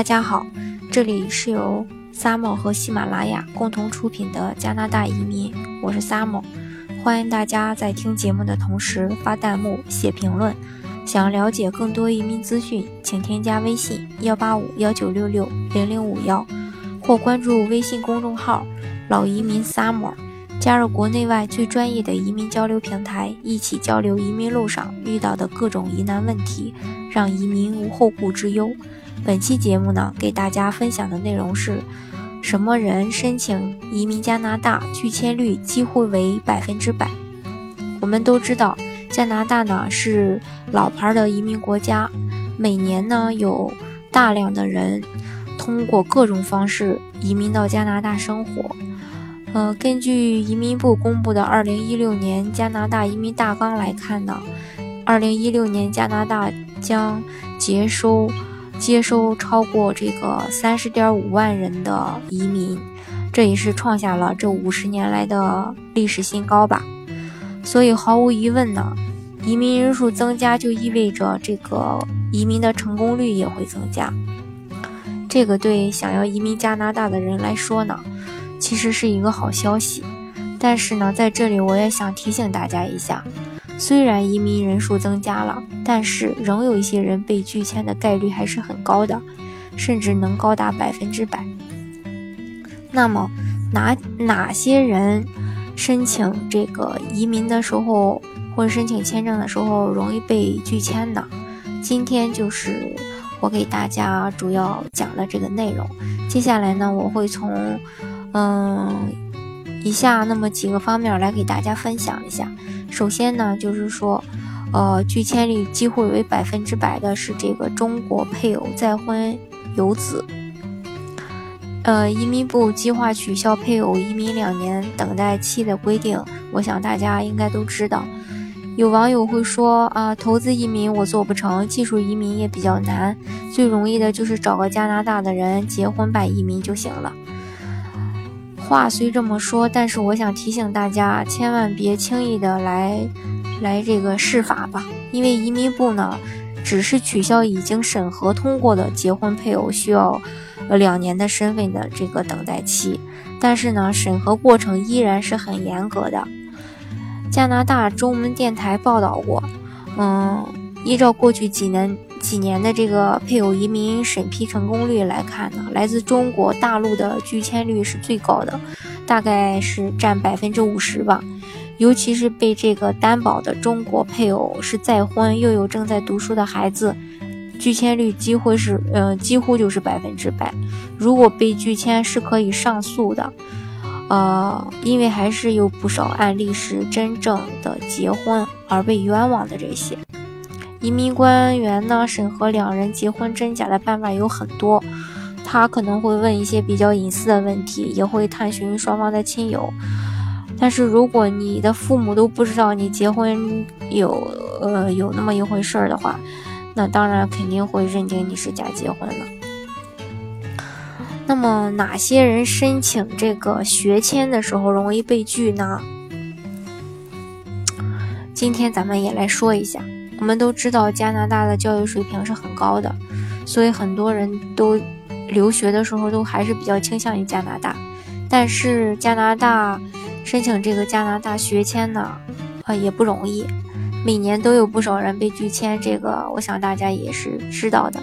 大家好，这里是由 Summer 和喜马拉雅共同出品的加拿大移民，我是 Summer，欢迎大家在听节目的同时发弹幕、写评论。想了解更多移民资讯，请添加微信幺八五幺九六六零零五幺，或关注微信公众号老移民 Summer，加入国内外最专业的移民交流平台，一起交流移民路上遇到的各种疑难问题，让移民无后顾之忧。本期节目呢，给大家分享的内容是：什么人申请移民加拿大拒签率几乎为百分之百？我们都知道，加拿大呢是老牌的移民国家，每年呢有大量的人通过各种方式移民到加拿大生活。呃，根据移民部公布的二零一六年加拿大移民大纲来看呢，二零一六年加拿大将接收。接收超过这个三十点五万人的移民，这也是创下了这五十年来的历史新高吧。所以毫无疑问呢，移民人数增加就意味着这个移民的成功率也会增加。这个对想要移民加拿大的人来说呢，其实是一个好消息。但是呢，在这里我也想提醒大家一下。虽然移民人数增加了，但是仍有一些人被拒签的概率还是很高的，甚至能高达百分之百。那么哪哪些人申请这个移民的时候，或者申请签证的时候容易被拒签呢？今天就是我给大家主要讲的这个内容。接下来呢，我会从嗯以下那么几个方面来给大家分享一下。首先呢，就是说，呃，拒签率几乎为百分之百的是这个中国配偶再婚有子。呃，移民部计划取消配偶移民两年等待期的规定，我想大家应该都知道。有网友会说啊，投资移民我做不成，技术移民也比较难，最容易的就是找个加拿大的人结婚办移民就行了。话虽这么说，但是我想提醒大家，千万别轻易的来来这个试法吧，因为移民部呢，只是取消已经审核通过的结婚配偶需要呃两年的身份的这个等待期，但是呢，审核过程依然是很严格的。加拿大中文电台报道过，嗯，依照过去几年。几年的这个配偶移民审批成功率来看呢，来自中国大陆的拒签率是最高的，大概是占百分之五十吧。尤其是被这个担保的中国配偶是再婚又有正在读书的孩子，拒签率几乎是，嗯，几乎就是百分之百。如果被拒签是可以上诉的，呃，因为还是有不少案例是真正的结婚而被冤枉的这些。移民官员呢，审核两人结婚真假的办法有很多，他可能会问一些比较隐私的问题，也会探寻双方的亲友。但是如果你的父母都不知道你结婚有呃有那么一回事儿的话，那当然肯定会认定你是假结婚了。那么哪些人申请这个学签的时候容易被拒呢？今天咱们也来说一下。我们都知道加拿大的教育水平是很高的，所以很多人都留学的时候都还是比较倾向于加拿大。但是加拿大申请这个加拿大学签呢，呃也不容易，每年都有不少人被拒签，这个我想大家也是知道的。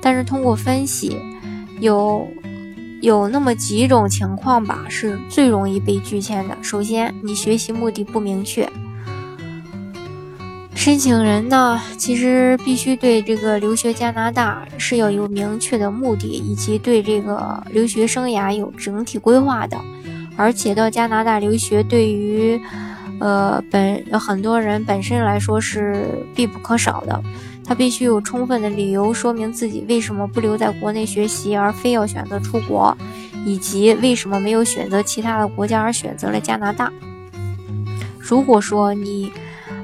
但是通过分析，有有那么几种情况吧，是最容易被拒签的。首先，你学习目的不明确。申请人呢，其实必须对这个留学加拿大是要有明确的目的，以及对这个留学生涯有整体规划的。而且到加拿大留学，对于呃本很多人本身来说是必不可少的。他必须有充分的理由说明自己为什么不留在国内学习，而非要选择出国，以及为什么没有选择其他的国家而选择了加拿大。如果说你，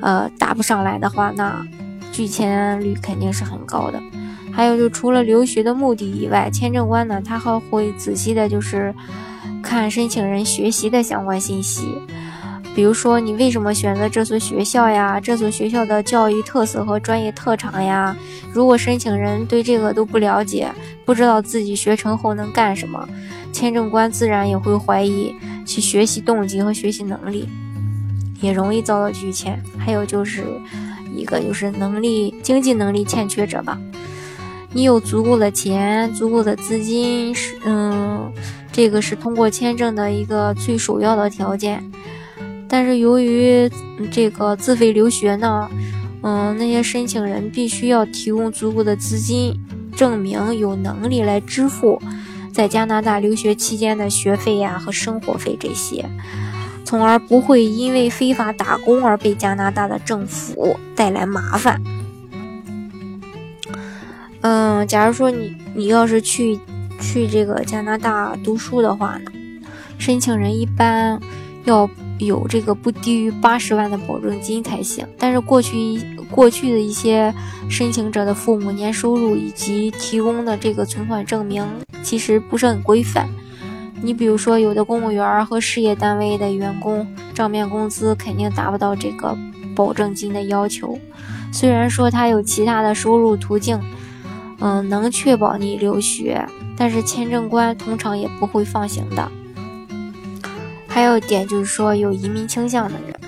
呃，答不上来的话，那拒签率肯定是很高的。还有，就除了留学的目的以外，签证官呢，他还会仔细的，就是看申请人学习的相关信息，比如说你为什么选择这所学校呀，这所学校的教育特色和专业特长呀。如果申请人对这个都不了解，不知道自己学成后能干什么，签证官自然也会怀疑其学习动机和学习能力，也容易遭到拒签。还有就是一个就是能力经济能力欠缺者吧，你有足够的钱、足够的资金，是嗯，这个是通过签证的一个最首要的条件。但是由于这个自费留学呢。嗯，那些申请人必须要提供足够的资金，证明有能力来支付在加拿大留学期间的学费呀和生活费这些，从而不会因为非法打工而被加拿大的政府带来麻烦。嗯，假如说你你要是去去这个加拿大读书的话呢，申请人一般要。有这个不低于八十万的保证金才行，但是过去一过去的一些申请者的父母年收入以及提供的这个存款证明其实不是很规范。你比如说，有的公务员和事业单位的员工账面工资肯定达不到这个保证金的要求。虽然说他有其他的收入途径，嗯，能确保你留学，但是签证官通常也不会放行的。还有一点就是说，有移民倾向的人，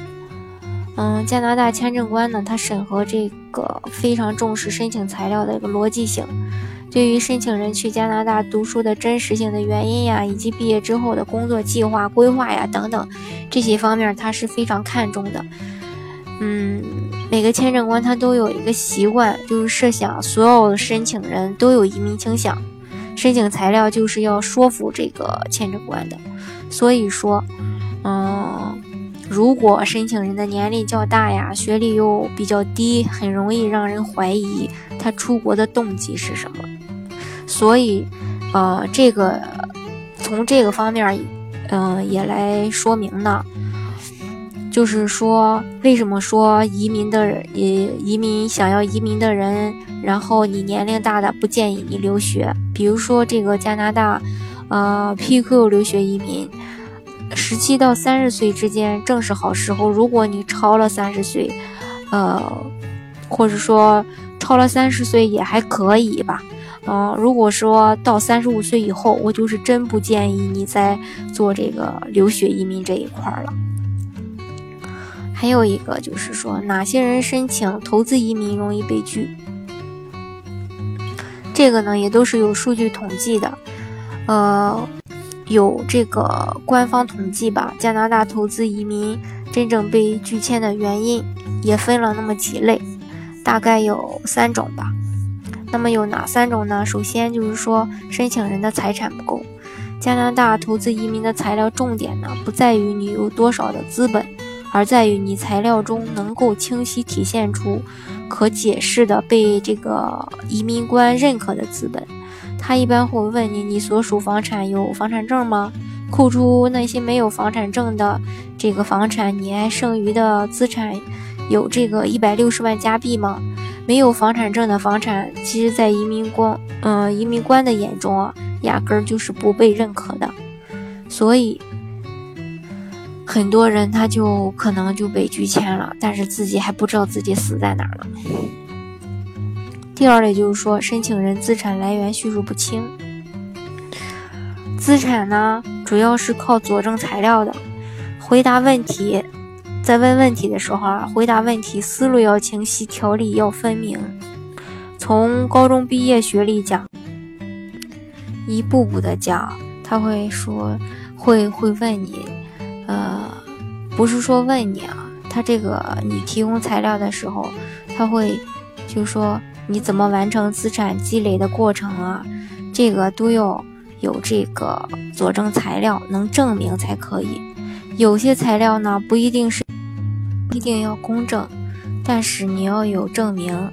嗯，加拿大签证官呢，他审核这个非常重视申请材料的一个逻辑性，对于申请人去加拿大读书的真实性的原因呀，以及毕业之后的工作计划规划呀等等这些方面，他是非常看重的。嗯，每个签证官他都有一个习惯，就是设想所有的申请人都有移民倾向，申请材料就是要说服这个签证官的。所以说，嗯，如果申请人的年龄较大呀，学历又比较低，很容易让人怀疑他出国的动机是什么。所以，呃，这个从这个方面，嗯，也来说明呢，就是说，为什么说移民的移移民想要移民的人，然后你年龄大的不建议你留学，比如说这个加拿大。呃，PQ 留学移民，十七到三十岁之间正是好时候。如果你超了三十岁，呃，或者说超了三十岁也还可以吧。嗯，如果说到三十五岁以后，我就是真不建议你再做这个留学移民这一块了。还有一个就是说，哪些人申请投资移民容易被拒？这个呢，也都是有数据统计的。呃，有这个官方统计吧，加拿大投资移民真正被拒签的原因也分了那么几类，大概有三种吧。那么有哪三种呢？首先就是说申请人的财产不够。加拿大投资移民的材料重点呢，不在于你有多少的资本，而在于你材料中能够清晰体现出可解释的被这个移民官认可的资本。他一般会问你：你所属房产有房产证吗？扣除那些没有房产证的这个房产，你还剩余的资产有这个一百六十万加币吗？没有房产证的房产，其实，在移民官，嗯，移民官的眼中啊，压根儿就是不被认可的。所以，很多人他就可能就被拒签了，但是自己还不知道自己死在哪儿了。第二类就是说，申请人资产来源叙述不清。资产呢，主要是靠佐证材料的。回答问题，在问问题的时候啊，回答问题思路要清晰，条理要分明。从高中毕业学历讲，一步步的讲，他会说，会会问你，呃，不是说问你啊，他这个你提供材料的时候，他会就说。你怎么完成资产积累的过程啊？这个都要有这个佐证材料，能证明才可以。有些材料呢，不一定是一定要公证，但是你要有证明。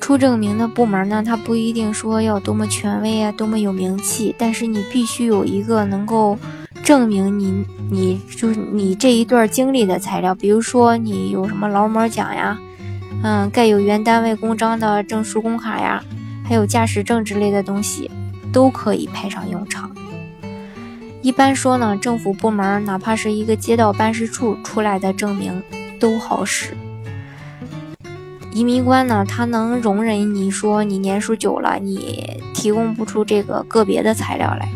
出证明的部门呢，它不一定说要多么权威啊，多么有名气，但是你必须有一个能够证明你你就是你这一段经历的材料，比如说你有什么劳模奖呀。嗯，盖有原单位公章的证书工卡呀，还有驾驶证之类的东西，都可以派上用场。一般说呢，政府部门哪怕是一个街道办事处出来的证明都好使。移民官呢，他能容忍你说你年数久了，你提供不出这个个别的材料来，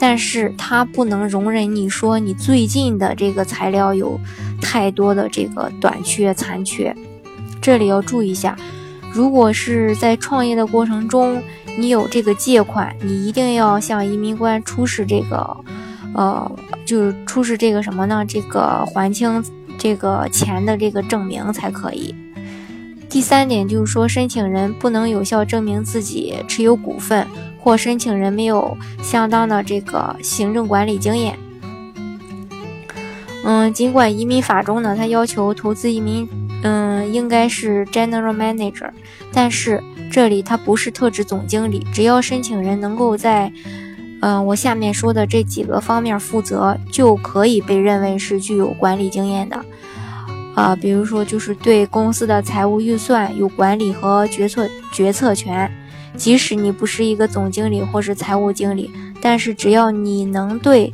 但是他不能容忍你说你最近的这个材料有太多的这个短缺残缺。这里要注意一下，如果是在创业的过程中，你有这个借款，你一定要向移民官出示这个，呃，就是出示这个什么呢？这个还清这个钱的这个证明才可以。第三点就是说，申请人不能有效证明自己持有股份，或申请人没有相当的这个行政管理经验。嗯，尽管移民法中呢，它要求投资移民，嗯，应该是 general manager，但是这里它不是特指总经理，只要申请人能够在，嗯，我下面说的这几个方面负责，就可以被认为是具有管理经验的。啊，比如说，就是对公司的财务预算有管理和决策决策权，即使你不是一个总经理或是财务经理，但是只要你能对，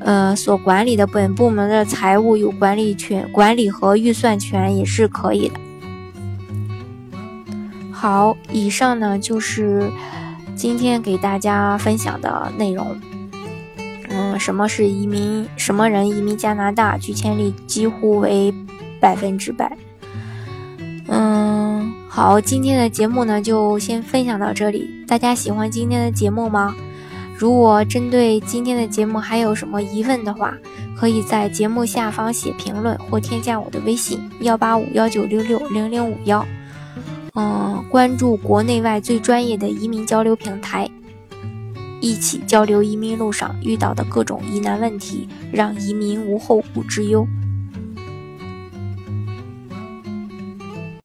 呃，所管理的本部门的财务有管理权、管理和预算权也是可以的。好，以上呢就是今天给大家分享的内容。嗯，什么是移民？什么人移民加拿大？拒签率几乎为。百分之百。嗯，好，今天的节目呢就先分享到这里。大家喜欢今天的节目吗？如果针对今天的节目还有什么疑问的话，可以在节目下方写评论或添加我的微信幺八五幺九六六零零五幺。嗯，关注国内外最专业的移民交流平台，一起交流移民路上遇到的各种疑难问题，让移民无后顾之忧。